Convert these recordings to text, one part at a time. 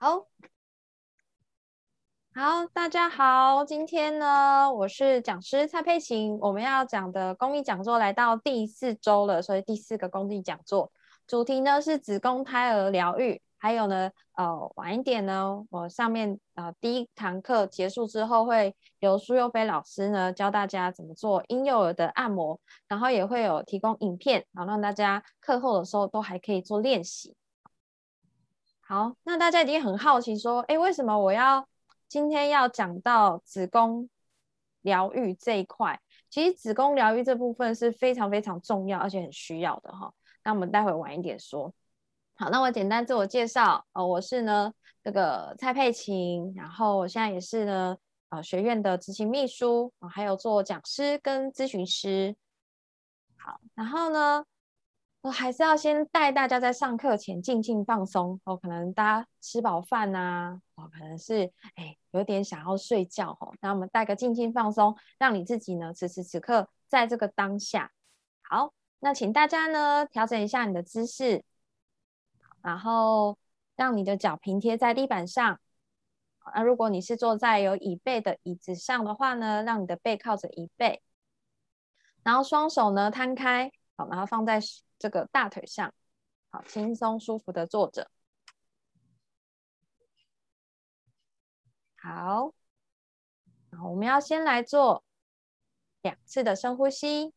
好，好，大家好，今天呢，我是讲师蔡佩琴，我们要讲的公益讲座来到第四周了，所以第四个公益讲座主题呢是子宫胎儿疗愈，还有呢，呃，晚一点呢，我上面呃第一堂课结束之后，会由苏幼飞老师呢教大家怎么做婴幼儿的按摩，然后也会有提供影片，然后让大家课后的时候都还可以做练习。好，那大家一定很好奇，说，哎，为什么我要今天要讲到子宫疗愈这一块？其实子宫疗愈这部分是非常非常重要，而且很需要的哈。那我们待会晚一点说。好，那我简单自我介绍，呃，我是呢这个蔡佩琴，然后我现在也是呢呃学院的执行秘书啊，还有做讲师跟咨询师。好，然后呢。我还是要先带大家在上课前静静放松哦，可能大家吃饱饭呐，哦，可能是哎有点想要睡觉哦，那我们带个静静放松，让你自己呢此时此刻在这个当下。好，那请大家呢调整一下你的姿势，然后让你的脚平贴在地板上。那如果你是坐在有椅背的椅子上的话呢，让你的背靠着椅背，然后双手呢摊开，好，然后放在。这个大腿上，好，轻松舒服的坐着。好，我们要先来做两次的深呼吸，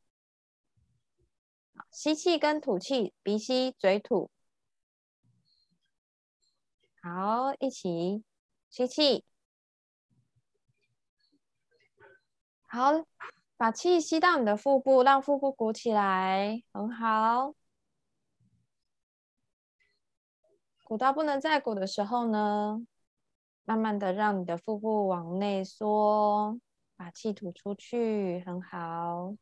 吸气跟吐气，鼻吸嘴吐。好，一起吸气。好。把气吸到你的腹部，让腹部鼓起来，很好。鼓到不能再鼓的时候呢，慢慢的让你的腹部往内缩，把气吐出去，很好，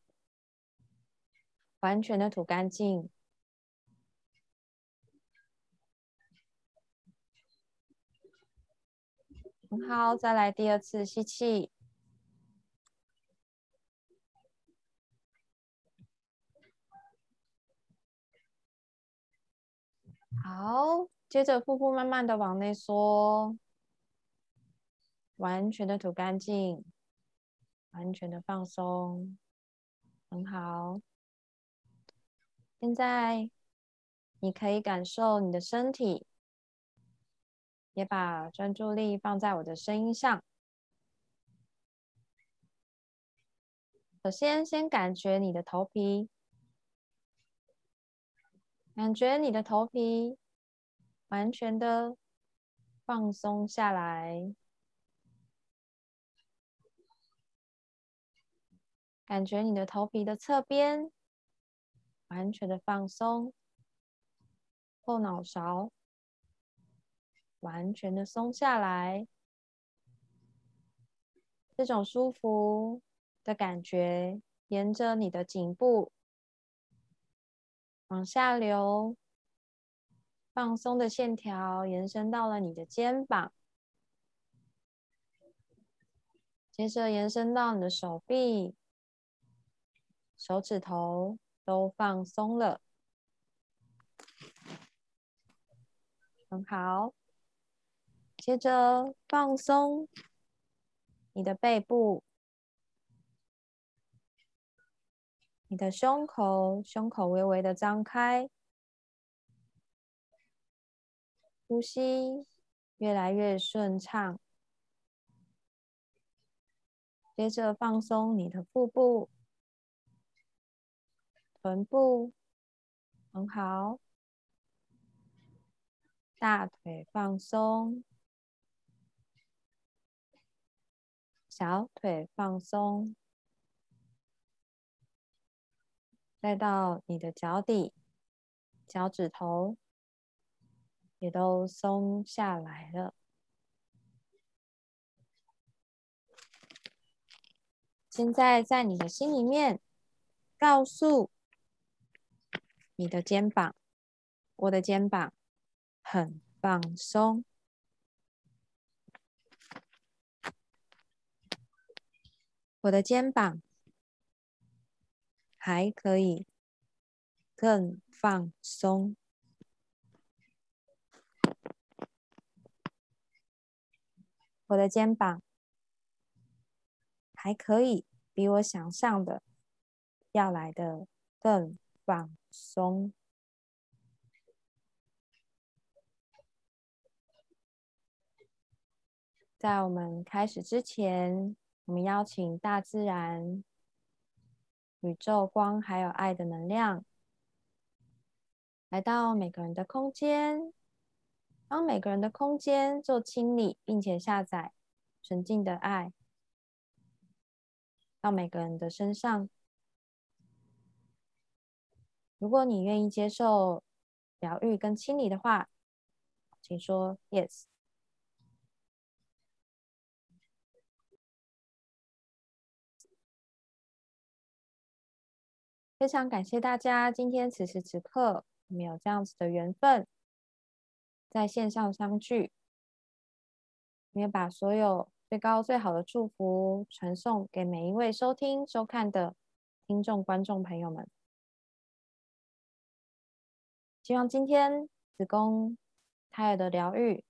完全的吐干净，很好。再来第二次吸气。好，接着腹部慢慢的往内缩，完全的吐干净，完全的放松，很好。现在你可以感受你的身体，也把专注力放在我的声音上。首先，先感觉你的头皮。感觉你的头皮完全的放松下来，感觉你的头皮的侧边完全的放松，后脑勺完全的松下来，这种舒服的感觉沿着你的颈部。往下流，放松的线条延伸到了你的肩膀，接着延伸到你的手臂、手指头都放松了，很好。接着放松你的背部。你的胸口，胸口微微的张开，呼吸越来越顺畅。接着放松你的腹部、臀部，很好。大腿放松，小腿放松。再到你的脚底，脚趾头也都松下来了。现在在你的心里面，告诉你的肩膀，我的肩膀很放松，我的肩膀。还可以更放松。我的肩膀还可以比我想象的要来的更放松。在我们开始之前，我们邀请大自然、宇宙光还有爱的能量来到每个人的空间。帮每个人的空间做清理，并且下载纯净的爱到每个人的身上。如果你愿意接受疗愈跟清理的话，请说 yes。非常感谢大家今天此时此刻我们有这样子的缘分。在线上相聚，也把所有最高最好的祝福传送给每一位收听收看的听众观众朋友们。希望今天子宫胎儿的疗愈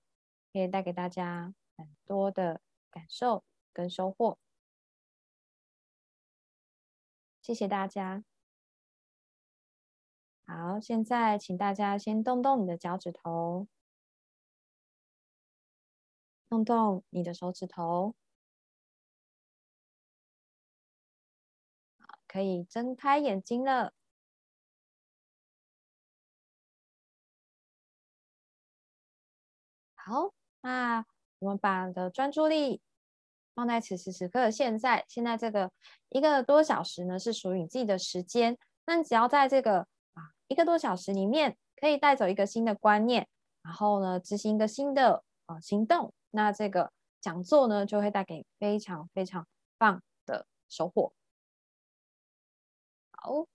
可以带给大家很多的感受跟收获。谢谢大家。好，现在请大家先动动你的脚趾头。动动你的手指头，可以睁开眼睛了。好，那我们把的专注力放在此时此刻现在。现在这个一个多小时呢，是属于你自己的时间。那只要在这个一个多小时里面，可以带走一个新的观念，然后呢，执行一个新的啊行动。那这个讲座呢，就会带给非常非常棒的收获。好，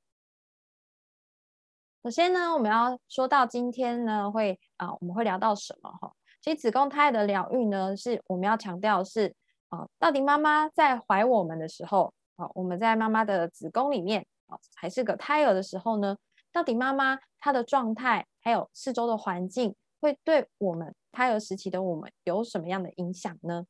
首先呢，我们要说到今天呢，会啊，我们会聊到什么哈？其实子宫胎的疗愈呢，是我们要强调是啊，到底妈妈在怀我们的时候啊，我们在妈妈的子宫里面啊，还是个胎儿的时候呢，到底妈妈她的状态还有四周的环境。会对我们胎儿时期的我们有什么样的影响呢？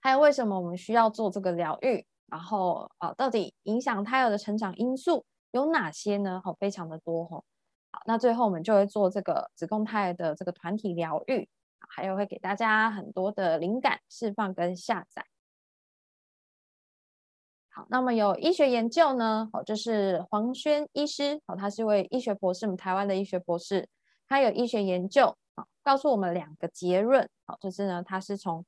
还有为什么我们需要做这个疗愈？然后啊，到底影响胎儿的成长因素有哪些呢？哦，非常的多哦。好，那最后我们就会做这个子宫胎儿的这个团体疗愈，还有会给大家很多的灵感释放跟下载。好，那么有医学研究呢？哦，就是黄轩医师哦，他是一位医学博士，我们台湾的医学博士。他有医学研究哦，告诉我们两个结论，好，就是呢，他是从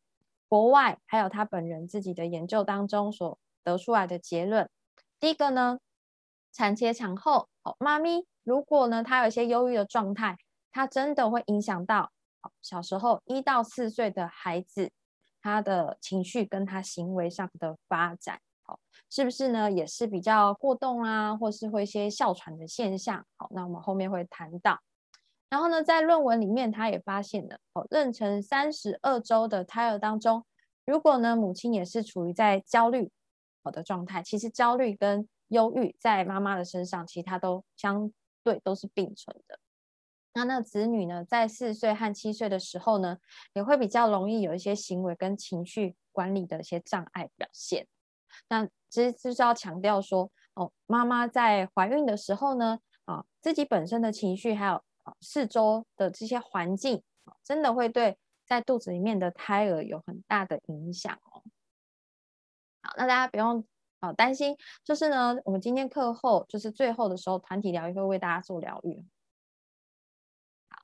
国外还有他本人自己的研究当中所得出来的结论。第一个呢，产前产后，哦，妈咪如果呢，她有一些忧郁的状态，她真的会影响到哦小时候一到四岁的孩子他的情绪跟他行为上的发展，好，是不是呢？也是比较过动啊，或是会一些哮喘的现象，好，那我们后面会谈到。然后呢，在论文里面，他也发现了哦，妊娠三十二周的胎儿当中，如果呢母亲也是处于在焦虑好的状态，其实焦虑跟忧郁在妈妈的身上，其他都相对都是并存的。那那子女呢，在四岁和七岁的时候呢，也会比较容易有一些行为跟情绪管理的一些障碍表现。那其实就是要强调说，哦，妈妈在怀孕的时候呢，啊，自己本身的情绪还有。四周的这些环境，真的会对在肚子里面的胎儿有很大的影响哦。好，那大家不用啊担心，就是呢，我们今天课后就是最后的时候，团体疗愈会为大家做疗愈。好，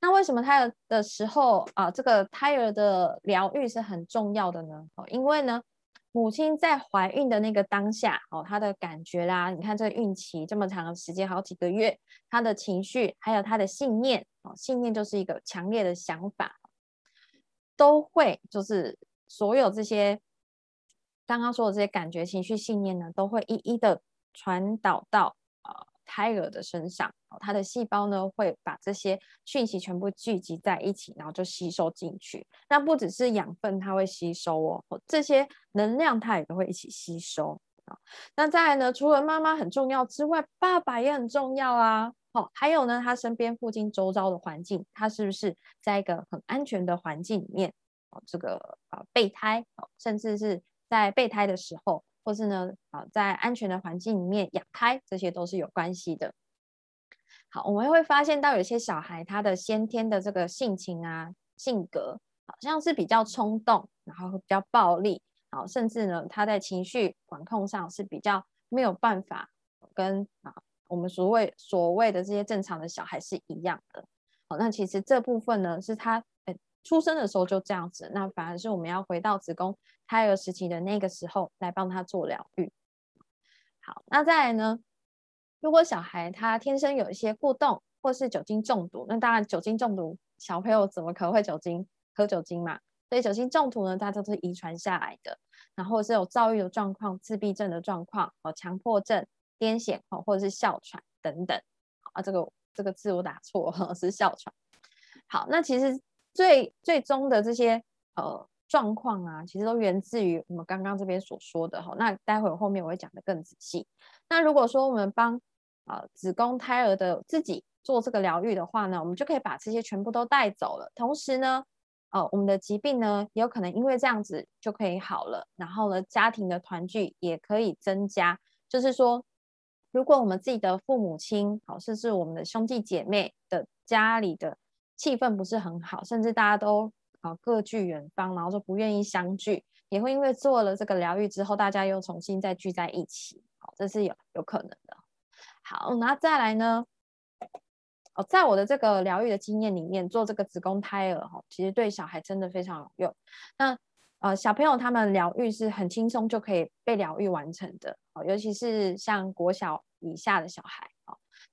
那为什么胎儿的时候啊，这个胎儿的疗愈是很重要的呢？哦，因为呢。母亲在怀孕的那个当下，哦，她的感觉啦，你看这个孕期这么长的时间，好几个月，她的情绪还有她的信念，哦，信念就是一个强烈的想法，都会就是所有这些刚刚说的这些感觉、情绪、信念呢，都会一一的传导到。胎儿的身上，哦它的细胞呢会把这些讯息全部聚集在一起，然后就吸收进去。那不只是养分，它会吸收哦，这些能量它也都会一起吸收啊。那再来呢，除了妈妈很重要之外，爸爸也很重要啊。哦，还有呢，他身边附近周遭的环境，他是不是在一个很安全的环境里面？哦这个啊备胎哦，甚至是在备胎的时候，或是呢啊在安全的环境里面养胎，这些都是有关系的。好，我们会发现到有些小孩他的先天的这个性情啊性格，好像是比较冲动，然后比较暴力，好，甚至呢他在情绪管控上是比较没有办法跟啊我们所谓所谓的这些正常的小孩是一样的。好，那其实这部分呢是他出生的时候就这样子，那反而是我们要回到子宫胎儿时期的那个时候来帮他做疗愈。好，那再来呢？如果小孩他天生有一些过动或是酒精中毒，那当然酒精中毒小朋友怎么可能会酒精喝酒精嘛？所以酒精中毒呢，大家都是遗传下来的。然后是有躁郁的状况、自闭症的状况、哦强迫症、癫痫哦或者是哮喘等等啊。这个这个字我打错，是哮喘。好，那其实最最终的这些呃状况啊，其实都源自于我们刚刚这边所说的哈。那待会儿后面我会讲的更仔细。那如果说我们帮啊，子宫胎儿的自己做这个疗愈的话呢，我们就可以把这些全部都带走了。同时呢，呃，我们的疾病呢也有可能因为这样子就可以好了。然后呢，家庭的团聚也可以增加。就是说，如果我们自己的父母亲，好，甚至我们的兄弟姐妹的家里的气氛不是很好，甚至大家都啊各据远方，然后就不愿意相聚，也会因为做了这个疗愈之后，大家又重新再聚在一起。好，这是有有可能的。好，那再来呢？哦，在我的这个疗愈的经验里面，做这个子宫胎儿哈，其实对小孩真的非常有用。那呃，小朋友他们疗愈是很轻松就可以被疗愈完成的哦，尤其是像国小以下的小孩。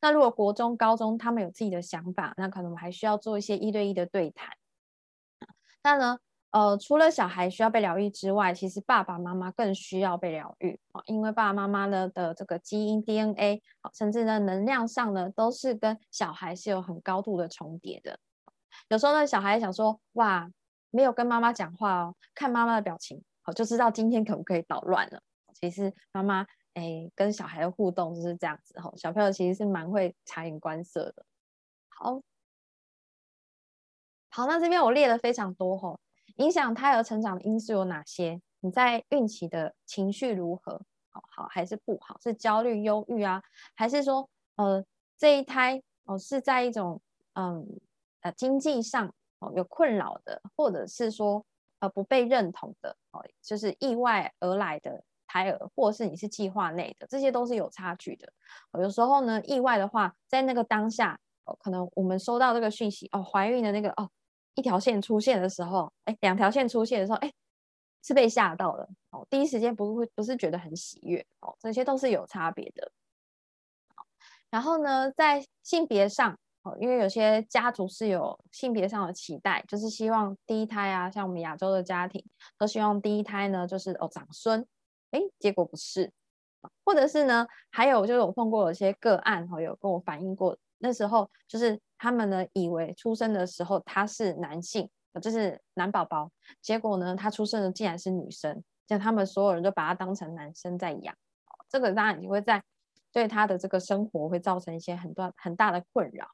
那如果国中、高中他们有自己的想法，那可能我们还需要做一些一对一的对谈。那呢？呃，除了小孩需要被疗愈之外，其实爸爸妈妈更需要被疗愈啊，因为爸爸妈妈呢的这个基因 DNA，甚至呢能量上呢，都是跟小孩是有很高度的重叠的。有时候呢，小孩想说，哇，没有跟妈妈讲话哦，看妈妈的表情，好就知道今天可不可以捣乱了。其实妈妈哎跟小孩的互动就是这样子吼，小朋友其实是蛮会察言观色的。好，好，那这边我列了非常多吼。影响胎儿成长的因素有哪些？你在孕期的情绪如何？好好还是不好？是焦虑、忧郁啊，还是说呃这一胎哦是在一种嗯呃经济上哦有困扰的，或者是说呃不被认同的哦，就是意外而来的胎儿，或是你是计划内的，这些都是有差距的。有时候呢，意外的话，在那个当下哦，可能我们收到这个讯息哦，怀孕的那个哦。一条线出现的时候，哎，两条线出现的时候，哎，是被吓到了哦。第一时间不会不是觉得很喜悦哦，这些都是有差别的。然后呢，在性别上哦，因为有些家族是有性别上的期待，就是希望第一胎啊，像我们亚洲的家庭都希望第一胎呢就是哦长孙，哎，结果不是，或者是呢，还有就是我碰过有些个案哈，有跟我反映过。那时候就是他们呢，以为出生的时候他是男性，就是男宝宝，结果呢，他出生的竟然是女生，像他们所有人都把他当成男生在养，这个当然也会在对他的这个生活会造成一些很多很大的困扰。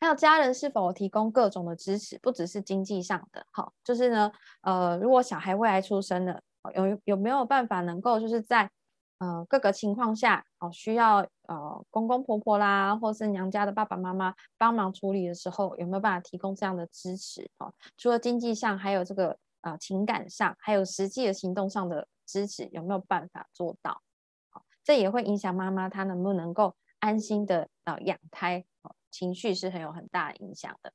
还有家人是否提供各种的支持，不只是经济上的，好，就是呢，呃，如果小孩未来出生了，有有没有办法能够就是在呃，各个情况下哦，需要呃公公婆婆啦，或是娘家的爸爸妈妈帮忙处理的时候，有没有办法提供这样的支持哦？除了经济上，还有这个呃情感上，还有实际的行动上的支持，有没有办法做到？好，这也会影响妈妈她能不能够安心的呃养胎，情绪是很有很大的影响的。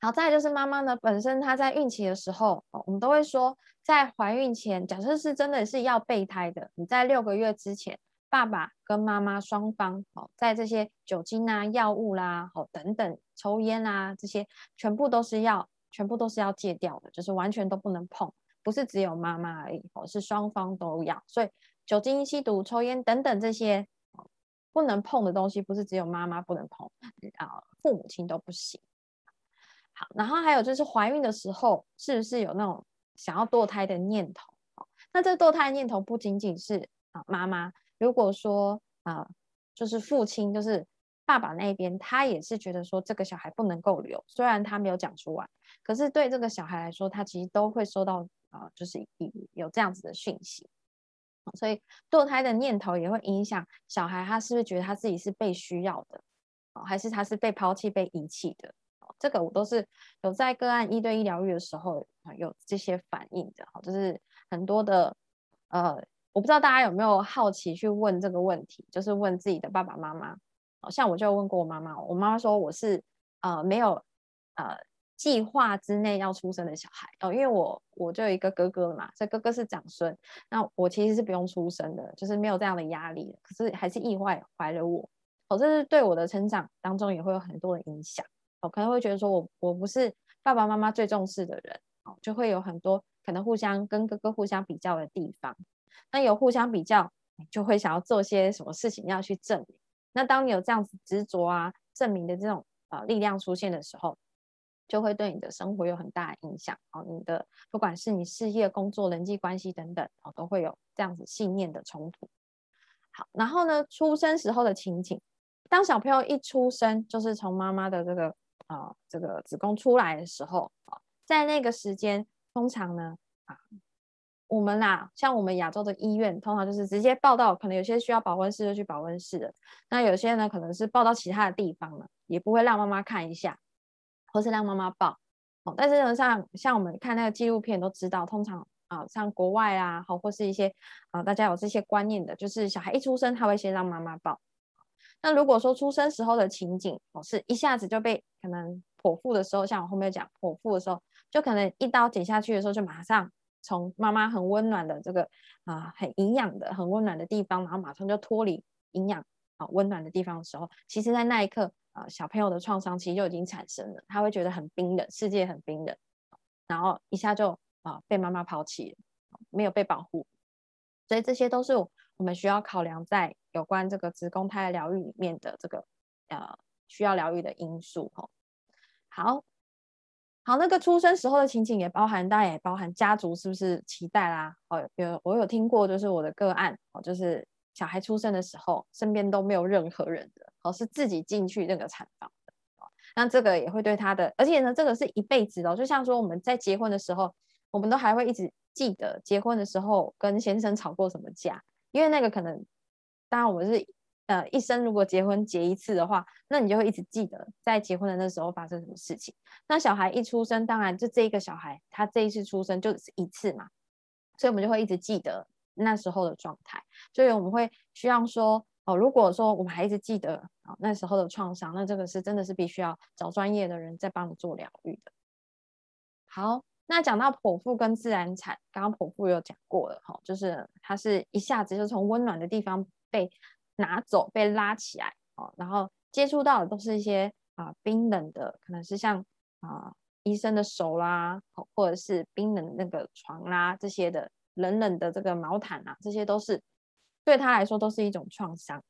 好，再就是妈妈呢，本身她在孕期的时候，我们都会说，在怀孕前，假设是真的是要备胎的，你在六个月之前，爸爸跟妈妈双方，哦，在这些酒精啊、药物啦，哦等等，抽烟啊这些，全部都是要，全部都是要戒掉的，就是完全都不能碰，不是只有妈妈而已，哦，是双方都要。所以酒精、吸毒、抽烟等等这些不能碰的东西，不是只有妈妈不能碰，啊，父母亲都不行。好，然后还有就是怀孕的时候，是不是有那种想要堕胎的念头？那这堕胎的念头不仅仅是啊妈妈，如果说啊就是父亲，就是爸爸那边，他也是觉得说这个小孩不能够留，虽然他没有讲出来，可是对这个小孩来说，他其实都会收到啊，就是有这样子的讯息。所以堕胎的念头也会影响小孩，他是不是觉得他自己是被需要的，哦还是他是被抛弃、被遗弃的？这个我都是有在个案一对一疗愈的时候有这些反应的。就是很多的呃，我不知道大家有没有好奇去问这个问题，就是问自己的爸爸妈妈。像我就问过我妈妈，我妈妈说我是呃没有呃。计划之内要出生的小孩哦，因为我我就有一个哥哥了嘛，所以哥哥是长孙，那我其实是不用出生的，就是没有这样的压力，可是还是意外怀了我，哦，这是对我的成长当中也会有很多的影响，我可能会觉得说我我不是爸爸妈妈最重视的人，哦，就会有很多可能互相跟哥哥互相比较的地方，那有互相比较，就会想要做些什么事情要去证明，那当你有这样子执着啊证明的这种呃力量出现的时候。就会对你的生活有很大的影响哦，你的不管是你事业、工作、人际关系等等哦，都会有这样子信念的冲突。好，然后呢，出生时候的情景，当小朋友一出生，就是从妈妈的这个啊这个子宫出来的时候啊，在那个时间，通常呢啊，我们啦，像我们亚洲的医院，通常就是直接抱到，可能有些需要保温室就去保温室的，那有些呢，可能是抱到其他的地方了，也不会让妈妈看一下。或是让妈妈抱，哦，但是呢，像像我们看那个纪录片都知道，通常啊，像国外啊，好或是一些啊，大家有这些观念的，就是小孩一出生他会先让妈妈抱。那如果说出生时候的情景，哦，是一下子就被可能剖腹的时候，像我后面讲剖腹的时候，就可能一刀剪下去的时候，就马上从妈妈很温暖的这个啊，很营养的、很温暖的地方，然后马上就脱离营养啊温暖的地方的时候，其实在那一刻。啊，小朋友的创伤其实就已经产生了，他会觉得很冰冷，世界很冰冷，然后一下就啊被妈妈抛弃了，没有被保护，所以这些都是我们需要考量在有关这个子宫胎的疗愈里面的这个呃需要疗愈的因素哦。好好，那个出生时候的情景也包含，当然也包含家族是不是期待啦？哦，有我有听过，就是我的个案哦，就是小孩出生的时候，身边都没有任何人的。哦，是自己进去那个产房的，那这个也会对他的，而且呢，这个是一辈子的，就像说我们在结婚的时候，我们都还会一直记得结婚的时候跟先生吵过什么架，因为那个可能，当然我们是呃一生如果结婚结一次的话，那你就会一直记得在结婚的那时候发生什么事情。那小孩一出生，当然就这一个小孩他这一次出生就是一次嘛，所以我们就会一直记得那时候的状态，所以我们会需要说。哦，如果说我们还一直记得啊那时候的创伤，那这个是真的是必须要找专业的人在帮你做疗愈的。好，那讲到剖腹跟自然产，刚刚剖腹有讲过了哈，就是它是一下子就从温暖的地方被拿走、被拉起来哦，然后接触到的都是一些啊冰冷的，可能是像啊医生的手啦，或者是冰冷那个床啦这些的冷冷的这个毛毯啊，这些都是。对他来说都是一种创伤。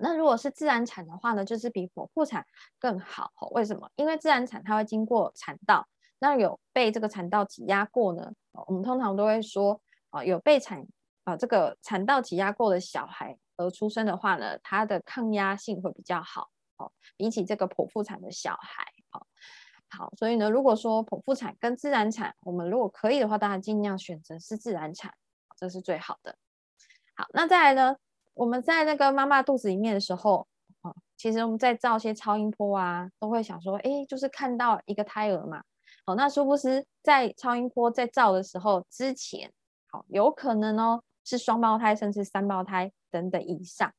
那如果是自然产的话呢，就是比剖腹产更好。为什么？因为自然产它会经过产道，那有被这个产道挤压过呢？我们通常都会说，啊，有被产啊这个产道挤压过的小孩而出生的话呢，它的抗压性会比较好。哦，比起这个剖腹产的小孩，好，好，所以呢，如果说剖腹产跟自然产，我们如果可以的话，大家尽量选择是自然产，这是最好的。好，那再来呢？我们在那个妈妈肚子里面的时候，啊，其实我们在照些超音波啊，都会想说，哎，就是看到一个胎儿嘛。好，那殊不知在超音波在照的时候之前，好，有可能哦是双胞胎，甚至三胞胎等等以上。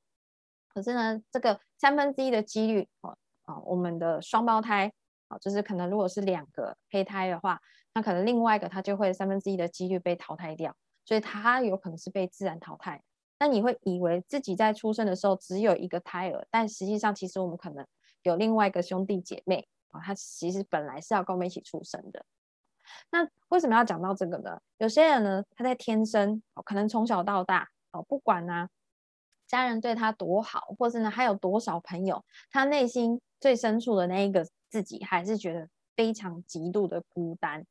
可是呢，这个三分之一的几率，哦，哦，我们的双胞胎，哦，就是可能如果是两个胚胎的话，那可能另外一个它就会三分之一的几率被淘汰掉，所以它有可能是被自然淘汰。那你会以为自己在出生的时候只有一个胎儿，但实际上其实我们可能有另外一个兄弟姐妹啊，他其实本来是要跟我们一起出生的。那为什么要讲到这个呢？有些人呢，他在天生哦，可能从小到大哦，不管呢家人对他多好，或是呢还有多少朋友，他内心最深处的那一个自己还是觉得非常极度的孤单。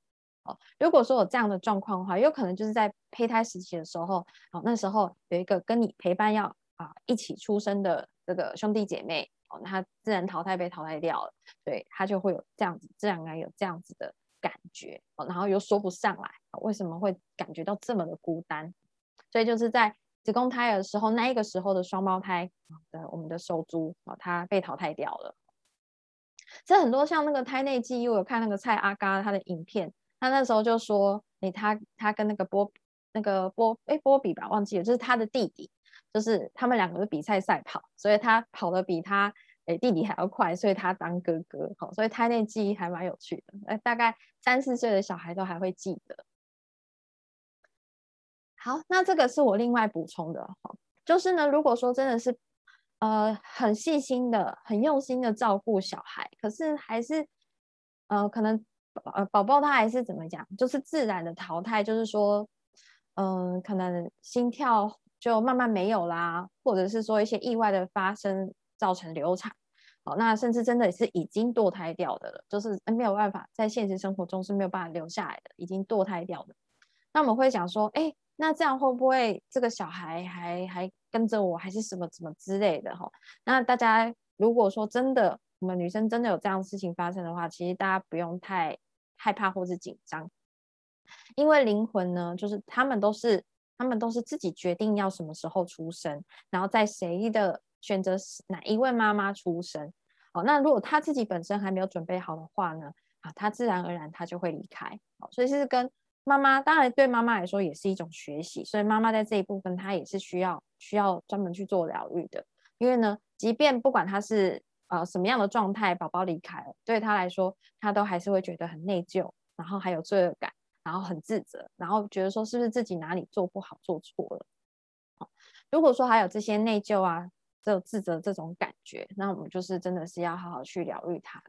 哦，如果说有这样的状况的话，有可能就是在胚胎时期的时候，哦，那时候有一个跟你陪伴要啊一起出生的这个兄弟姐妹，哦，那他自然淘汰被淘汰掉了，对，他就会有这样子，自然而然有这样子的感觉，然后又说不上来为什么会感觉到这么的孤单，所以就是在子宫胎儿的时候，那一个时候的双胞胎的我们的手足啊，它被淘汰掉了。这很多像那个胎内记忆，我有看那个蔡阿嘎他的影片，他那时候就说，哎，他他跟那个波那个波哎波比吧，忘记了，就是他的弟弟。就是他们两个是比赛赛跑，所以他跑的比他诶弟弟还要快，所以他当哥哥，好，所以胎内记忆还蛮有趣的。呃，大概三四岁的小孩都还会记得。好，那这个是我另外补充的哈，就是呢，如果说真的是呃很细心的、很用心的照顾小孩，可是还是呃可能呃宝宝他还是怎么讲，就是自然的淘汰，就是说嗯可能心跳。就慢慢没有啦，或者是说一些意外的发生造成流产，好，那甚至真的是已经堕胎掉的了，就是没有办法在现实生活中是没有办法留下来的，已经堕胎掉的。那我们会想说，哎，那这样会不会这个小孩还还跟着我，还是什么什么之类的哈？那大家如果说真的我们女生真的有这样事情发生的话，其实大家不用太害怕或是紧张，因为灵魂呢，就是他们都是。他们都是自己决定要什么时候出生，然后在谁的选择哪一位妈妈出生。哦，那如果他自己本身还没有准备好的话呢？啊，他自然而然他就会离开。哦，所以是跟妈妈，当然对妈妈来说也是一种学习。所以妈妈在这一部分，她也是需要需要专门去做疗愈的。因为呢，即便不管他是呃什么样的状态，宝宝离开了，对他来说，他都还是会觉得很内疚，然后还有罪恶感。然后很自责，然后觉得说是不是自己哪里做不好、做错了？好如果说还有这些内疚啊、这自责这种感觉，那我们就是真的是要好好去疗愈它。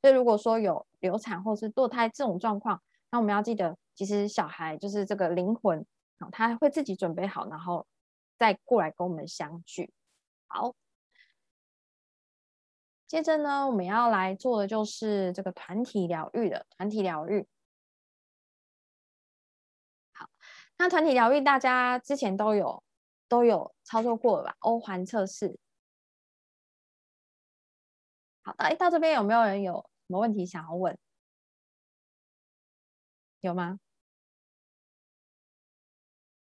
所以如果说有流产或是堕胎这种状况，那我们要记得，其实小孩就是这个灵魂啊，他会自己准备好，然后再过来跟我们相聚。好，接着呢，我们要来做的就是这个团体疗愈的团体疗愈。那团体疗愈，大家之前都有都有操作过吧？欧环测试。好的，哎，到这边有没有人有什么问题想要问？有吗？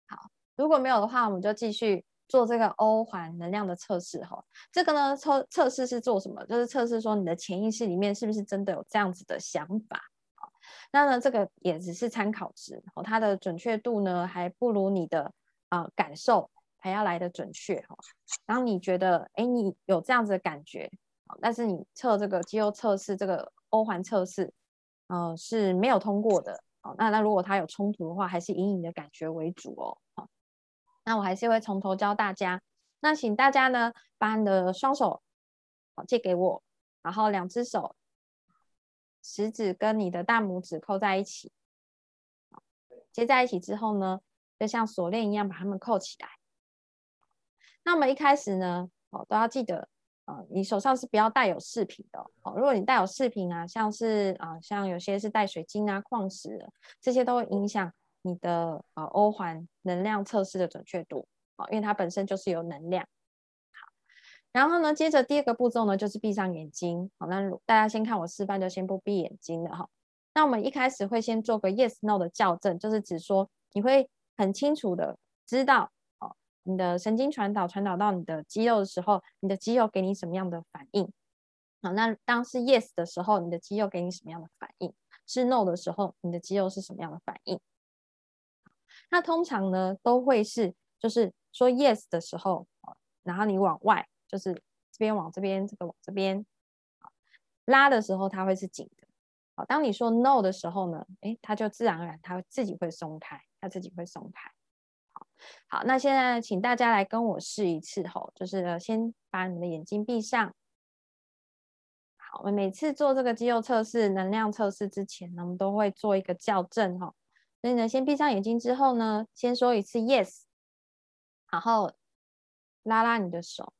好，如果没有的话，我们就继续做这个欧环能量的测试哈。这个呢，测测试是做什么？就是测试说你的潜意识里面是不是真的有这样子的想法。那呢，这个也只是参考值哦，它的准确度呢还不如你的啊感受还要来的准确哈。当你觉得哎你有这样子的感觉，但是你测这个肌肉测试这个欧环测试，呃是没有通过的哦。那那如果它有冲突的话，还是以你的感觉为主哦。好，那我还是会从头教大家。那请大家呢把你的双手好借给我，然后两只手。食指跟你的大拇指扣在一起，接在一起之后呢，就像锁链一样把它们扣起来。那我们一开始呢，哦，都要记得，呃，你手上是不要带有饰品的哦。如果你带有饰品啊，像是啊，像有些是带水晶啊、矿石，这些都会影响你的呃欧环能量测试的准确度哦，因为它本身就是有能量。然后呢，接着第二个步骤呢，就是闭上眼睛。好，那大家先看我示范，就先不闭眼睛了哈。那我们一开始会先做个 yes no 的校正，就是指说你会很清楚的知道，你的神经传导传导到你的肌肉的时候，你的肌肉给你什么样的反应？好，那当是 yes 的时候，你的肌肉给你什么样的反应？是 no 的时候，你的肌肉是什么样的反应？那通常呢，都会是就是说 yes 的时候，然后你往外。就是这边往这边，这个往这边，拉的时候它会是紧的。好，当你说 no 的时候呢，哎，它就自然而然它自己会松开，它自己会松开。好，那现在请大家来跟我试一次吼，就是先把你的眼睛闭上。好，我们每次做这个肌肉测试、能量测试之前呢，我们都会做一个校正哈。所以呢，先闭上眼睛之后呢，先说一次 yes，然后拉拉你的手。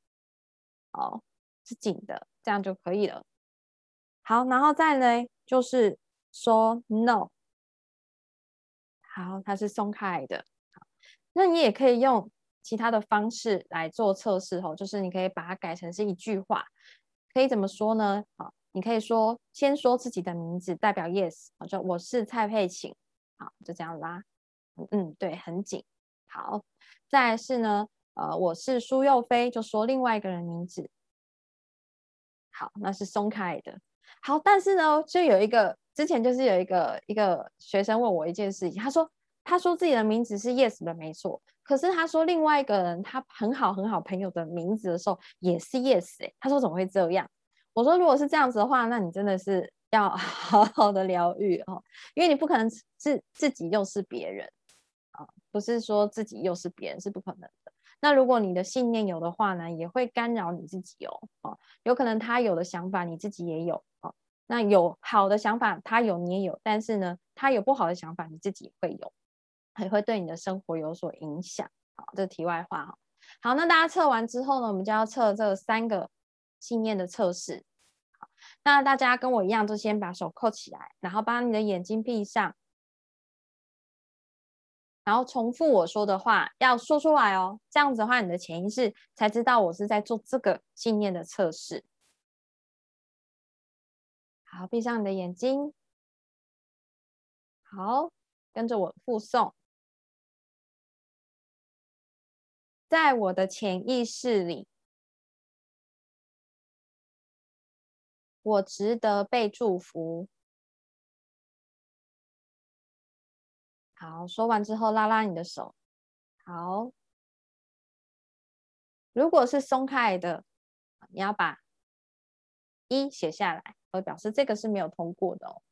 好，是紧的，这样就可以了。好，然后再呢，就是说 no。好，它是松开的。那你也可以用其他的方式来做测试哦，就是你可以把它改成是一句话。可以怎么说呢？好，你可以说先说自己的名字，代表 yes，好，就我是蔡佩琴，好，就这样啦，嗯，对，很紧。好，再是呢，呃，我是苏佑飞，就说另外一个人名字。好，那是松开的。好，但是呢，就有一个之前就是有一个一个学生问我一件事情，他说他说自己的名字是 yes 的，没错。可是他说另外一个人他很好很好朋友的名字的时候也是 yes 哎，他说怎么会这样？我说如果是这样子的话，那你真的是要 好好的疗愈哦，因为你不可能自自己又是别人啊，不是说自己又是别人是不可能的。那如果你的信念有的话呢，也会干扰你自己哦哦，有可能他有的想法你自己也有哦，那有好的想法他有你也有，但是呢，他有不好的想法你自己会有。也会对你的生活有所影响。好，这题外话哈。好，那大家测完之后呢，我们就要测这三个信念的测试。好，那大家跟我一样，就先把手扣起来，然后把你的眼睛闭上，然后重复我说的话，要说出来哦。这样子的话，你的潜意识才知道我是在做这个信念的测试。好，闭上你的眼睛。好，跟着我复诵。在我的潜意识里，我值得被祝福。好，说完之后拉拉你的手。好，如果是松开的，你要把一写下来，我表示这个是没有通过的哦。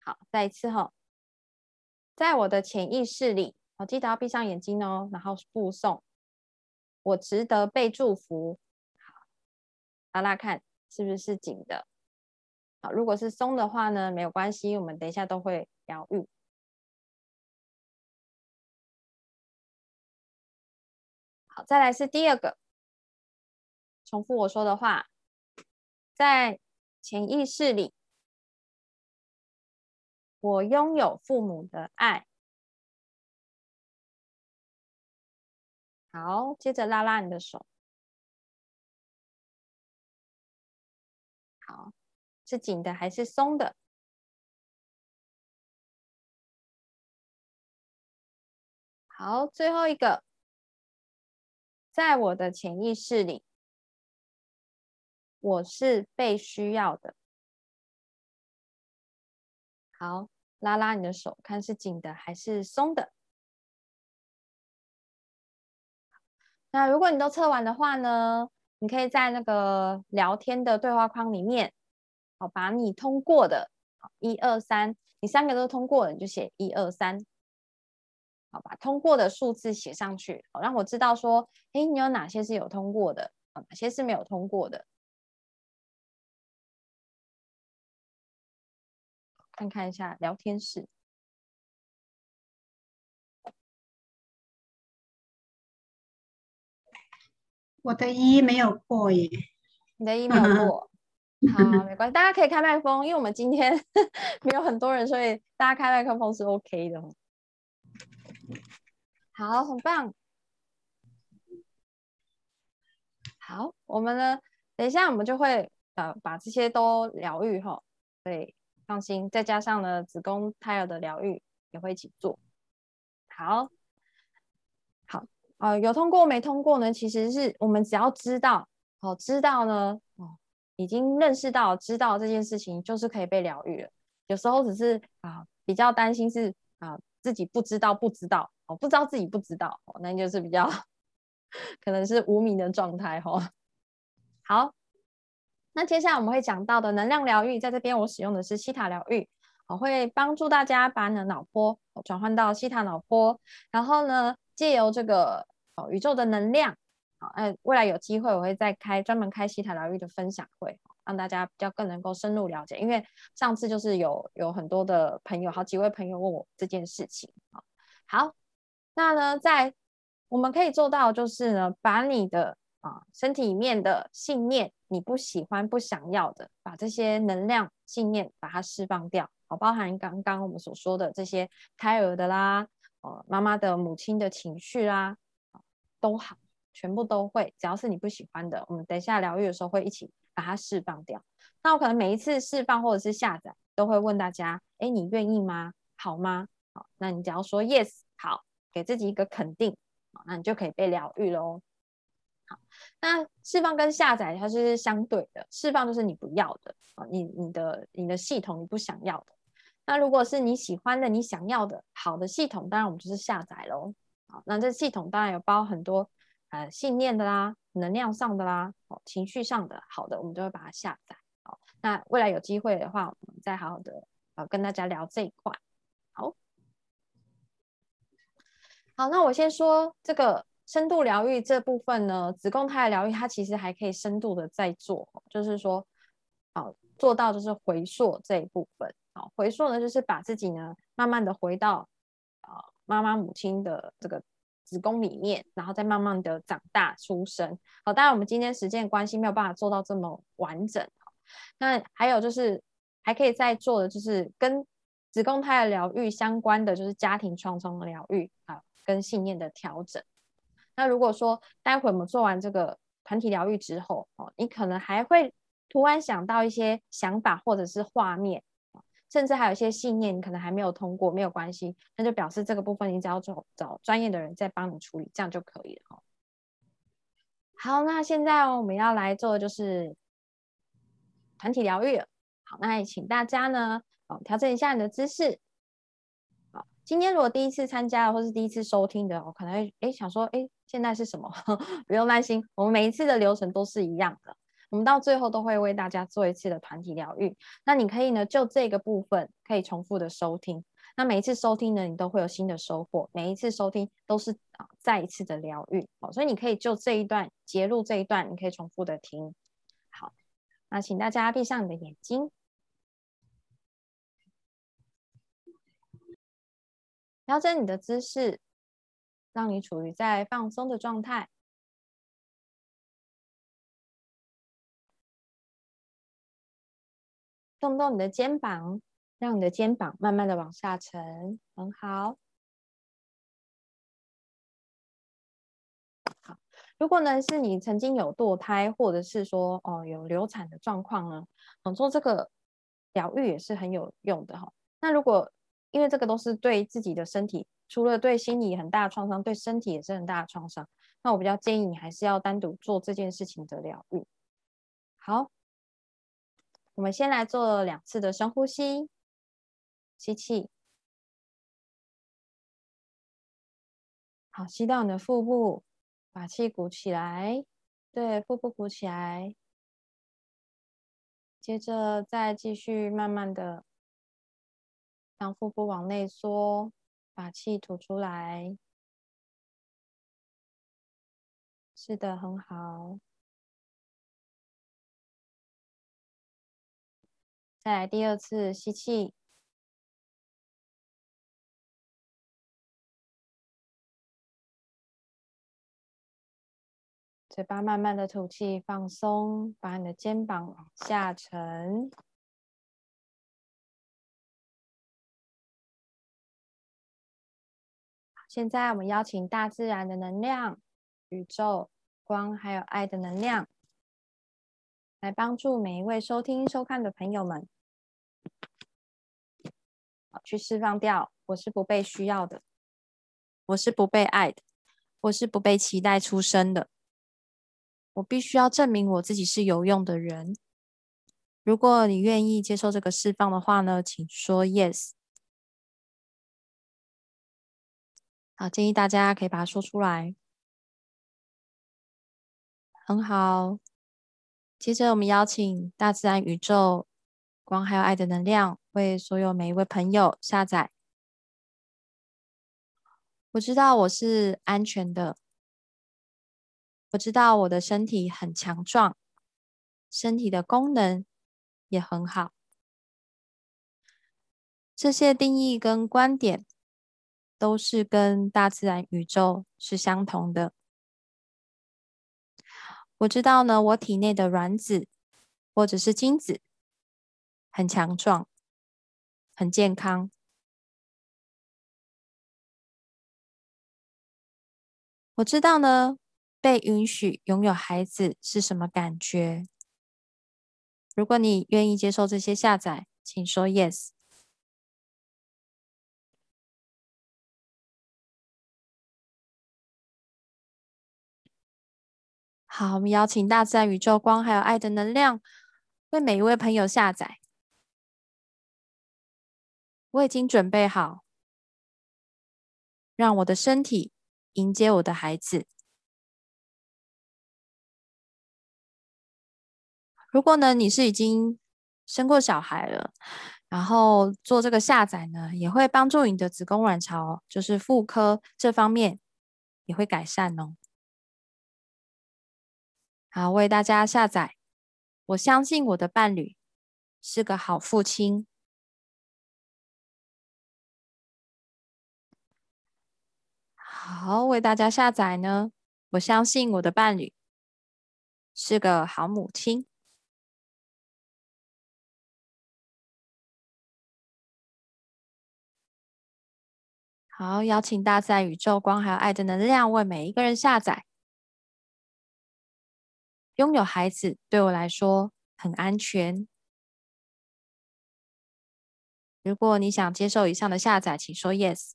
好，再一次哈。在我的潜意识里，我记得要闭上眼睛哦，然后附送。我值得被祝福。好，拉拉看是不是紧的？好，如果是松的话呢，没有关系，我们等一下都会疗愈。好，再来是第二个，重复我说的话，在潜意识里。我拥有父母的爱。好，接着拉拉你的手。好，是紧的还是松的？好，最后一个，在我的潜意识里，我是被需要的。好，拉拉你的手，看是紧的还是松的。那如果你都测完的话呢，你可以在那个聊天的对话框里面，好，把你通过的，好，一二三，你三个都通过了，你就写一二三，好，把通过的数字写上去，好，让我知道说，哎，你有哪些是有通过的，哪些是没有通过的。看看一下聊天室，我的一没有过耶，你的一没有 过，好，没关系，大家可以开麦克风，因为我们今天 没有很多人，所以大家开麦克风是 OK 的。好，很棒。好，我们呢，等一下我们就会呃把这些都疗愈哈，对。放心，再加上呢，子宫胎儿的疗愈也会一起做。好，好，呃，有通过没通过呢？其实是我们只要知道，哦，知道呢，哦，已经认识到知道这件事情，就是可以被疗愈了。有时候只是啊，比较担心是啊，自己不知道不知道哦，不知道自己不知道哦，那就是比较 可能是无名的状态哈。好。那接下来我们会讲到的能量疗愈，在这边我使用的是西塔疗愈，我会帮助大家把你的脑波转换到西塔脑波，然后呢，借由这个宇宙的能量，好，哎，未来有机会我会再开专门开西塔疗愈的分享会，让大家比较更能够深入了解。因为上次就是有有很多的朋友，好几位朋友问我这件事情，好，好，那呢，在我们可以做到就是呢，把你的啊身体里面的信念。你不喜欢、不想要的，把这些能量、信念把它释放掉，好，包含刚刚我们所说的这些胎儿的啦，哦，妈妈的、母亲的情绪啦，都好，全部都会，只要是你不喜欢的，我们等一下疗愈的时候会一起把它释放掉。那我可能每一次释放或者是下载，都会问大家：哎，你愿意吗？好吗？好，那你只要说 yes，好，给自己一个肯定，好，那你就可以被疗愈喽。那释放跟下载它是相对的，释放就是你不要的啊，你你的你的系统你不想要的。那如果是你喜欢的、你想要的好的系统，当然我们就是下载喽。好，那这系统当然有包很多呃信念的啦、能量上的啦、哦情绪上的好的，我们就会把它下载。好，那未来有机会的话，我们再好好的呃跟大家聊这一块。好，好，那我先说这个。深度疗愈这部分呢，子宫胎的疗愈，它其实还可以深度的再做，就是说，好做到就是回溯这一部分。好，回溯呢，就是把自己呢慢慢的回到啊妈妈母亲的这个子宫里面，然后再慢慢的长大出生。好，当然我们今天时间关系没有办法做到这么完整。那还有就是还可以再做的就是跟子宫胎的疗愈相关的，就是家庭创伤的疗愈啊，跟信念的调整。那如果说待会我们做完这个团体疗愈之后，哦，你可能还会突然想到一些想法或者是画面，甚至还有一些信念，你可能还没有通过，没有关系，那就表示这个部分你只要找找专业的人再帮你处理，这样就可以了。哈，好，那现在我们要来做的就是团体疗愈。好，那也请大家呢，哦，调整一下你的姿势。今天如果第一次参加或是第一次收听的，我可能会哎想说，哎，现在是什么？不用担心，我们每一次的流程都是一样的。我们到最后都会为大家做一次的团体疗愈。那你可以呢，就这个部分可以重复的收听。那每一次收听呢，你都会有新的收获。每一次收听都是啊，再一次的疗愈。哦，所以你可以就这一段截录这一段，你可以重复的听。好，那请大家闭上你的眼睛。调整你的姿势，让你处于在放松的状态。动动你的肩膀，让你的肩膀慢慢的往下沉，很好。好，如果呢是你曾经有堕胎，或者是说哦有流产的状况呢，嗯，做这个疗愈也是很有用的哈。那如果因为这个都是对自己的身体，除了对心理很大的创伤，对身体也是很大的创伤。那我比较建议你还是要单独做这件事情的疗愈。好，我们先来做两次的深呼吸，吸气，好，吸到你的腹部，把气鼓起来，对，腹部鼓起来，接着再继续慢慢的。让腹部往内缩，把气吐出来。是的，很好。再来第二次吸气，嘴巴慢慢的吐气，放松，把你的肩膀往下沉。现在我们邀请大自然的能量、宇宙光还有爱的能量，来帮助每一位收听收看的朋友们，好去释放掉我是不被需要的，我是不被爱的，我是不被期待出生的，我必须要证明我自己是有用的人。如果你愿意接受这个释放的话呢，请说 yes。好，建议大家可以把它说出来，很好。接着，我们邀请大自然、宇宙、光还有爱的能量，为所有每一位朋友下载。我知道我是安全的，我知道我的身体很强壮，身体的功能也很好。这些定义跟观点。都是跟大自然、宇宙是相同的。我知道呢，我体内的卵子或者是精子很强壮、很健康。我知道呢，被允许拥有孩子是什么感觉？如果你愿意接受这些下载，请说 yes。好，我们邀请大自然、宇宙光还有爱的能量，为每一位朋友下载。我已经准备好，让我的身体迎接我的孩子。如果呢，你是已经生过小孩了，然后做这个下载呢，也会帮助你的子宫卵巢，就是妇科这方面也会改善哦。好，为大家下载。我相信我的伴侣是个好父亲。好，为大家下载呢。我相信我的伴侣是个好母亲。好，邀请大自然、宇宙光还有爱的能量为每一个人下载。拥有孩子对我来说很安全。如果你想接受以上的下载，请说 yes。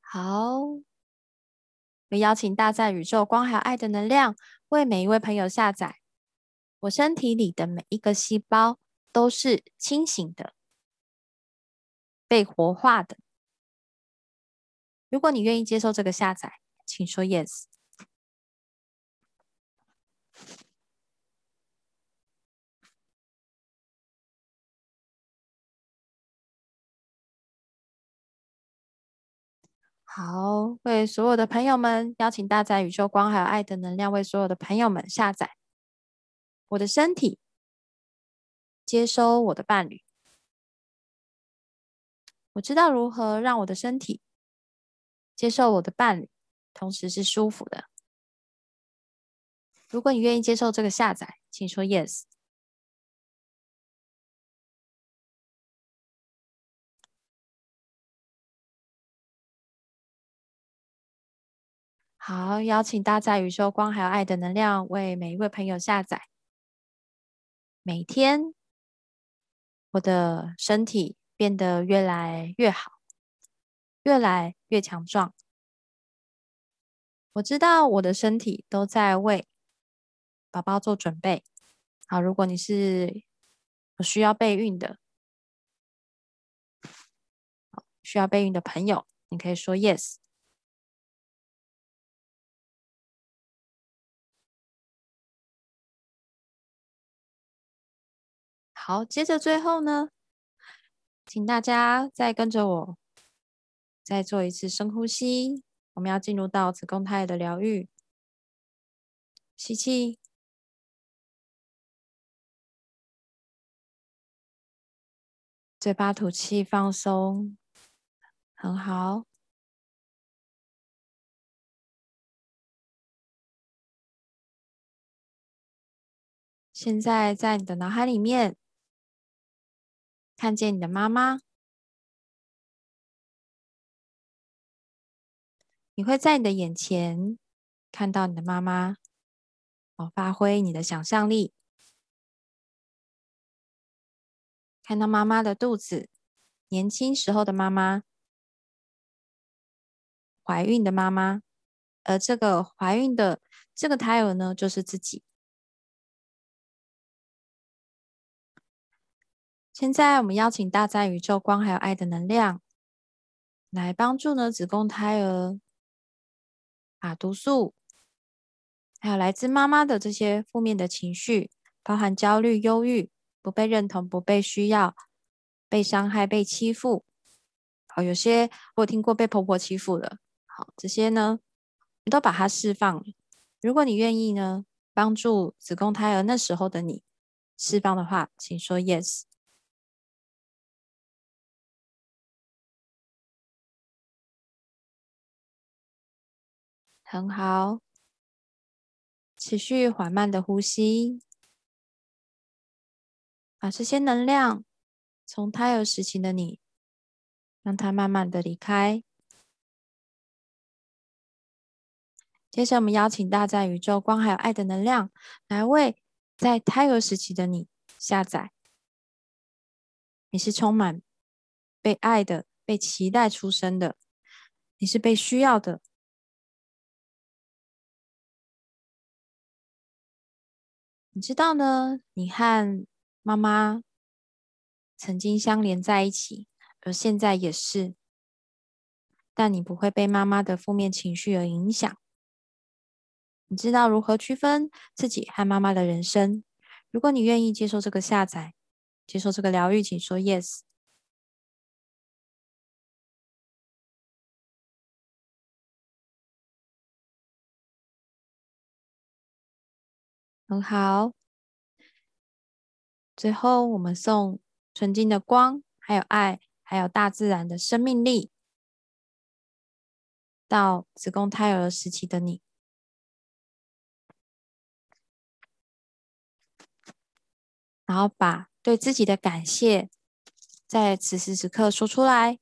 好。我邀请大在宇宙光还有爱的能量，为每一位朋友下载。我身体里的每一个细胞都是清醒的，被活化的。如果你愿意接受这个下载，请说 yes。好，为所有的朋友们邀请大家宇宙光还有爱的能量，为所有的朋友们下载。我的身体接收我的伴侣，我知道如何让我的身体接受我的伴侣，同时是舒服的。如果你愿意接受这个下载，请说 yes。好，邀请大在宇宙光还有爱的能量，为每一位朋友下载。每天，我的身体变得越来越好，越来越强壮。我知道我的身体都在为宝宝做准备。好，如果你是需要备孕的，需要备孕的朋友，你可以说 yes。好，接着最后呢，请大家再跟着我，再做一次深呼吸。我们要进入到子宫胎的疗愈，吸气，嘴巴吐气，放松，很好。现在在你的脑海里面。看见你的妈妈，你会在你的眼前看到你的妈妈。哦，发挥你的想象力，看到妈妈的肚子，年轻时候的妈妈，怀孕的妈妈，而这个怀孕的这个胎儿呢，就是自己。现在我们邀请大在宇宙光还有爱的能量，来帮助呢子宫胎儿，把毒素，还有来自妈妈的这些负面的情绪，包含焦虑、忧郁、不被认同、不被需要、被伤害、被欺负。好，有些我有听过被婆婆欺负的。好，这些呢，你都把它释放。如果你愿意呢，帮助子宫胎儿那时候的你释放的话，请说 yes。很好，持续缓慢的呼吸，把这些能量从胎儿时期的你，让它慢慢的离开。接着，我们邀请大在宇宙光还有爱的能量，来为在胎儿时期的你下载。你是充满被爱的，被期待出生的，你是被需要的。你知道呢？你和妈妈曾经相连在一起，而现在也是，但你不会被妈妈的负面情绪而影响。你知道如何区分自己和妈妈的人生？如果你愿意接受这个下载，接受这个疗愈，请说 yes。很好。最后，我们送纯净的光，还有爱，还有大自然的生命力，到子宫胎儿时期的你。然后把对自己的感谢，在此时此刻说出来。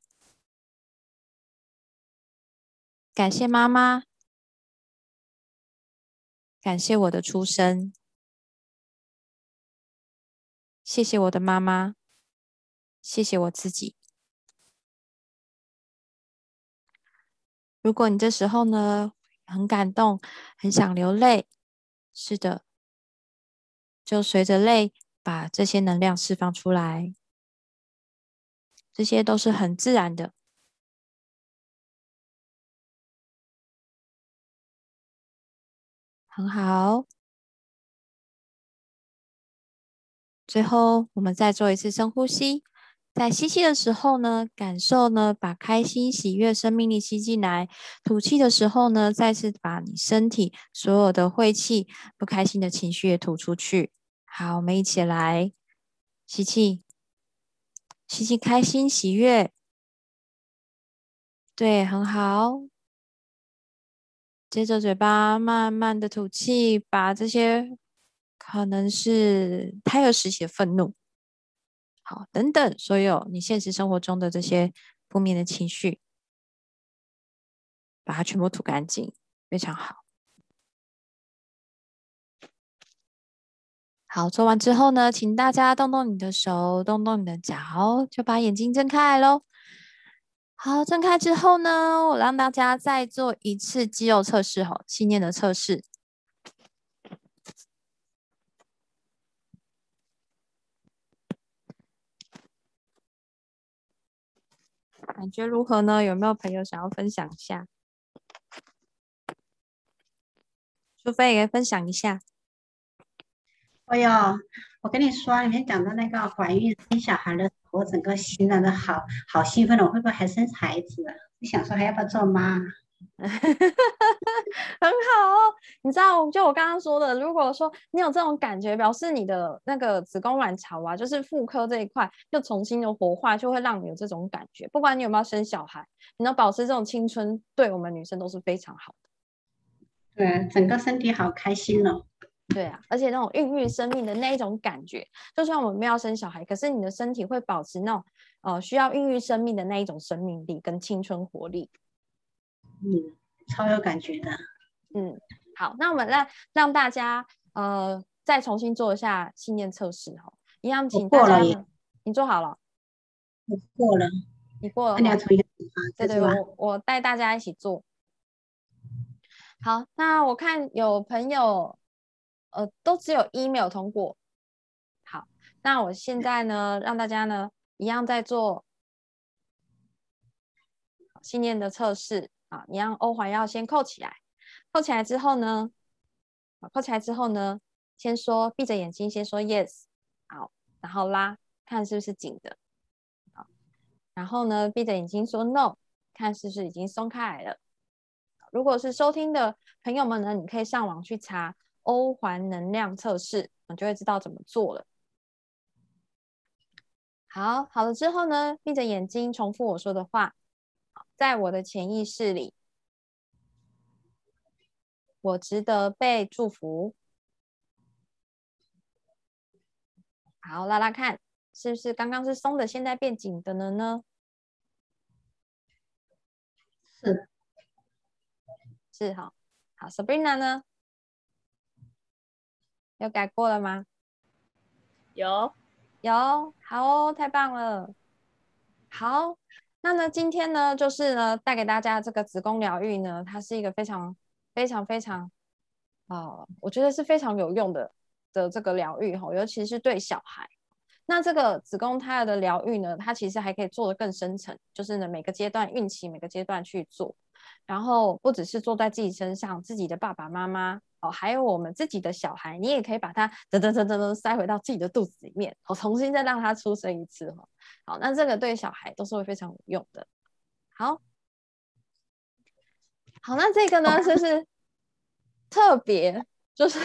感谢妈妈，感谢我的出生，谢谢我的妈妈，谢谢我自己。如果你这时候呢很感动，很想流泪，是的，就随着泪。把这些能量释放出来，这些都是很自然的，很好。最后，我们再做一次深呼吸，在吸气的时候呢，感受呢，把开心、喜悦、生命力吸进来；吐气的时候呢，再次把你身体所有的晦气、不开心的情绪也吐出去。好，我们一起来吸气，吸气，开心喜悦，对，很好。接着嘴巴慢慢的吐气，把这些可能是胎儿时期的愤怒，好，等等，所有你现实生活中的这些负面的情绪，把它全部吐干净，非常好。好，做完之后呢，请大家动动你的手，动动你的脚，就把眼睛睁开喽。好，睁开之后呢，我让大家再做一次肌肉测试，哈，信念的测试，感觉如何呢？有没有朋友想要分享一下？苏菲也分享一下。哎呦，我跟你说，里面讲的那个怀孕生小孩的，我整个心呢都好好兴奋了。我会不会还生孩子？你想说还要不要做妈？很好哦。你知道，就我刚刚说的，如果说你有这种感觉，表示你的那个子宫卵巢啊，就是妇科这一块又重新的活化，就会让你有这种感觉。不管你有没有生小孩，你能保持这种青春，对我们女生都是非常好的。对，整个身体好开心哦。对啊，而且那种孕育生命的那一种感觉，就算我们没有生小孩，可是你的身体会保持那种呃需要孕育生命的那一种生命力跟青春活力。嗯，超有感觉的。嗯，好，那我们让让大家呃再重新做一下信念测试哈，一样请大家，你做好了？我过了，你过了。那你要从一个对对，我我带大家一起做。好，那我看有朋友。呃，都只有一没有通过。好，那我现在呢，让大家呢一样在做信念的测试啊。你让欧环要先扣起来，扣起来之后呢，扣起来之后呢，先说闭着眼睛，先说 yes，好，然后拉，看是不是紧的，好，然后呢，闭着眼睛说 no，看是不是已经松开来了。如果是收听的朋友们呢，你可以上网去查。欧环能量测试，你就会知道怎么做了。好，好了之后呢，闭着眼睛重复我说的话。在我的潜意识里，我值得被祝福，好，拉拉看，是不是刚刚是松的，现在变紧的了呢？是是哈。好，Sabrina 呢？有改过了吗？有有，好哦，太棒了。好，那呢，今天呢，就是呢，带给大家这个子宫疗愈呢，它是一个非常非常非常，啊，我觉得是非常有用的的这个疗愈哈，尤其是对小孩。那这个子宫胎儿的疗愈呢，它其实还可以做得更深层，就是呢，每个阶段孕期每个阶段去做。然后不只是坐在自己身上，自己的爸爸妈妈哦，还有我们自己的小孩，你也可以把它噔噔噔噔噔塞回到自己的肚子里面，哦，重新再让他出生一次哈。好，那这个对小孩都是会非常有用的。好，好，那这个呢就是特别，就是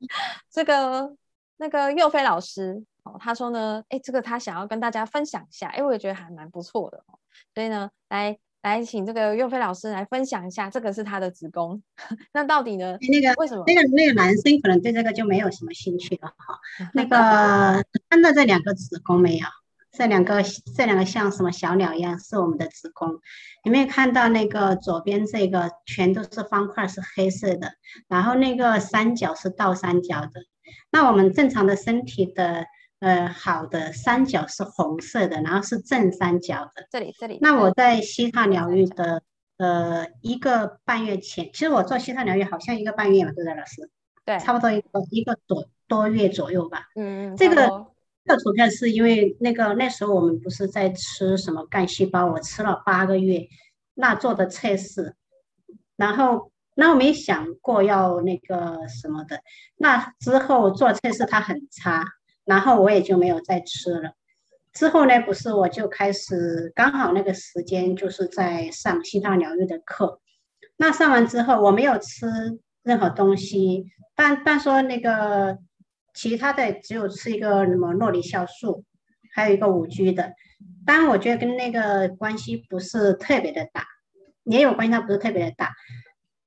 这个那个佑飞老师哦，他说呢，哎，这个他想要跟大家分享一下，哎，我也觉得还蛮不错的哦，所以呢，来。来，请这个岳飞老师来分享一下，这个是他的子宫，那到底呢？那个为什么？那个那个男生可能对这个就没有什么兴趣了哈。那个看到这两个子宫没有？这两个这两个像什么小鸟一样，是我们的子宫。有没有看到那个左边这个全都是方块，是黑色的，然后那个三角是倒三角的。那我们正常的身体的。呃，好的，三角是红色的，然后是正三角的。这里，这里。那我在西塔疗愈的呃一个半月前，其实我做西塔疗愈好像一个半月嘛，对不对，老师？对，差不多一个一个多多月左右吧。嗯嗯。这个这个图片是因为那个那时候我们不是在吃什么干细胞，我吃了八个月，那做的测试，然后那我没想过要那个什么的，那之后做测试它很差。然后我也就没有再吃了。之后呢，不是我就开始刚好那个时间就是在上西塔疗愈的课。那上完之后，我没有吃任何东西，但但说那个其他的只有吃一个什么诺里酵素，还有一个五 G 的。但我觉得跟那个关系不是特别的大，也有关系，它不是特别的大。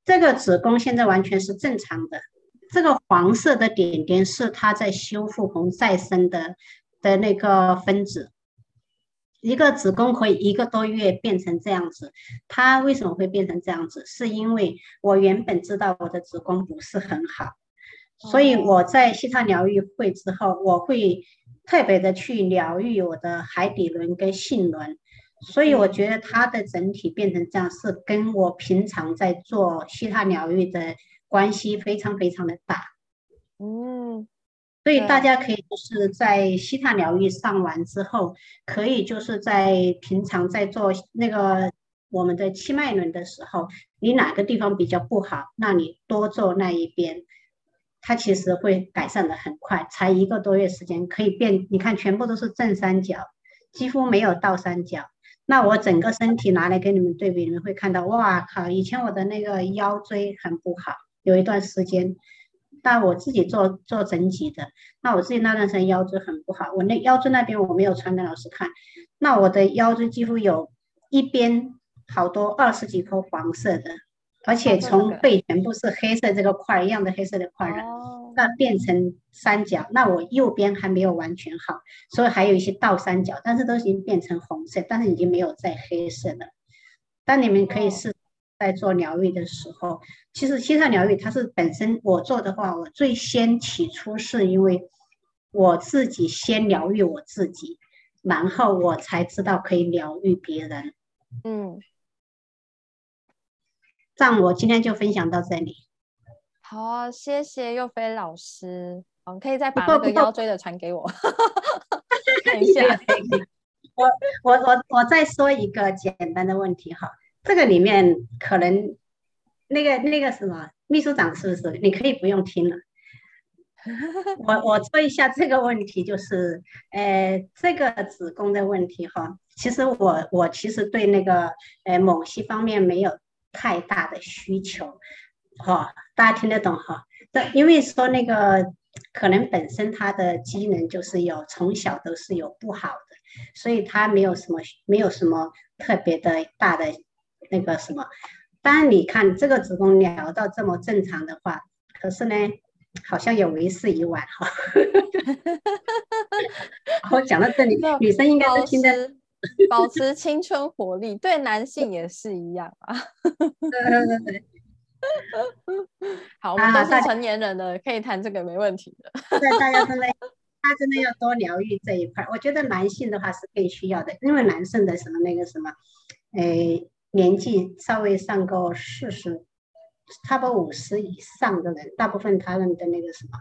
这个子宫现在完全是正常的。这个黄色的点点是它在修复红再生的的那个分子。一个子宫可以一个多月变成这样子，它为什么会变成这样子？是因为我原本知道我的子宫不是很好，所以我在西塔疗愈会之后，我会特别的去疗愈我的海底轮跟性轮，所以我觉得它的整体变成这样是跟我平常在做西塔疗愈的。关系非常非常的大，嗯，所以大家可以就是在西塔疗愈上完之后，可以就是在平常在做那个我们的气脉轮的时候，你哪个地方比较不好，那你多做那一边，它其实会改善的很快，才一个多月时间可以变，你看全部都是正三角，几乎没有倒三角。那我整个身体拿来跟你们对比，你们会看到，哇靠，以前我的那个腰椎很不好。有一段时间，但我自己做做整脊的，那我自己那段时间腰椎很不好，我那腰椎那边我没有传给老师看，那我的腰椎几乎有一边好多二十几颗黄色的，而且从背全部是黑色这个块一样的黑色的块的，那变成三角，那我右边还没有完全好，所以还有一些倒三角，但是都已经变成红色，但是已经没有再黑色了，但你们可以试。在做疗愈的时候，其实西塔疗愈它是本身我做的话，我最先起初是因为我自己先疗愈我自己，然后我才知道可以疗愈别人。嗯，这样我今天就分享到这里。好，谢谢佑飞老师。嗯，可以再把那个腰椎的传给我 看一下。我我我我再说一个简单的问题哈。这个里面可能那个那个什么秘书长是不是？你可以不用听了。我我说一下这个问题，就是呃这个子宫的问题哈。其实我我其实对那个呃某些方面没有太大的需求，哈，大家听得懂哈？这因为说那个可能本身它的机能就是有从小都是有不好的，所以它没有什么没有什么特别的大的。那个什么，当然你看这个子宫疗到这么正常的话，可是呢，好像也为时已晚哈。我讲到这里，女生应该都听得 保持青春活力，对男性也是一样啊。对对对。好，我们都是成年人了，可以谈这个没问题的。对，大家真的，他真的要多疗愈这一块。我觉得男性的话是更需要的，因为男生的什么那个什么，诶，年纪稍微上个四十，差不多五十以上的人，大部分他们的那个什么，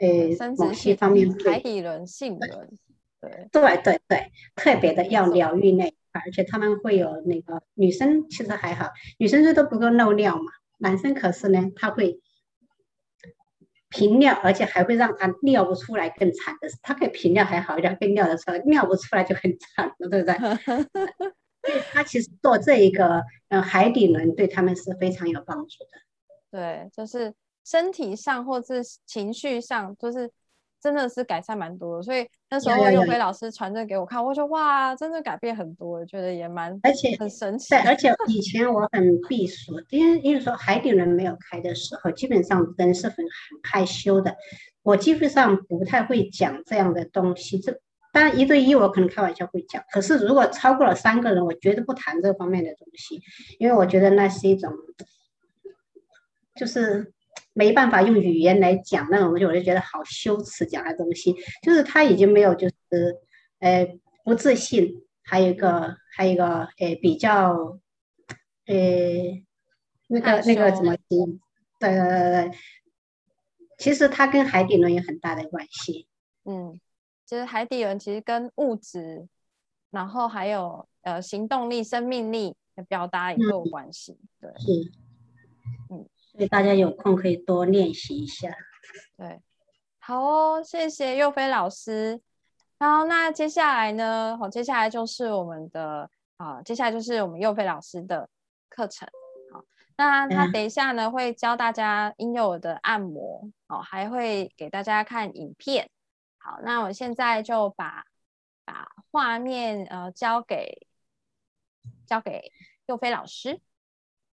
呃，某些方面海底轮、性轮，对，对对对，特别的要疗愈那一块，而且他们会有那个女生其实还好，女生最多不够漏尿嘛。男生可是呢，他会频尿，而且还会让他尿不出来更惨的是，他可以频尿还好一点，可以尿得出来，尿不出来就很惨了，对不对？所以他其实做这一个，嗯，海底轮对他们是非常有帮助的。对，就是身体上或是情绪上，就是。真的是改善蛮多的，所以那时候又飞老师传这给我看，我说哇，真的改变很多，我觉得也蛮而且很神奇。对，而且以前我很避暑，因为因为说海底轮没有开的时候，基本上人是很很害羞的，我基本上不太会讲这样的东西。这当然一对一我可能开玩笑会讲，可是如果超过了三个人，我绝对不谈这方面的东西，因为我觉得那是一种就是。没办法用语言来讲那种东西，我就觉得好羞耻。讲的东西就是他已经没有，就是呃不自信，还有一个还有一个呃比较呃那个那个怎么形？对对对对，其实他跟海底轮有很大的关系。嗯，其实海底轮其实跟物质，然后还有呃行动力、生命力的表达也有关系。对，是，嗯。所以大家有空可以多练习一下。对，好哦，谢谢佑飞老师。然后那接下来呢？好，接下来就是我们的啊，接下来就是我们佑飞老师的课程。好，那他等一下呢会教大家婴幼儿的按摩，哦，还会给大家看影片。好，那我现在就把把画面呃交给交给佑飞老师。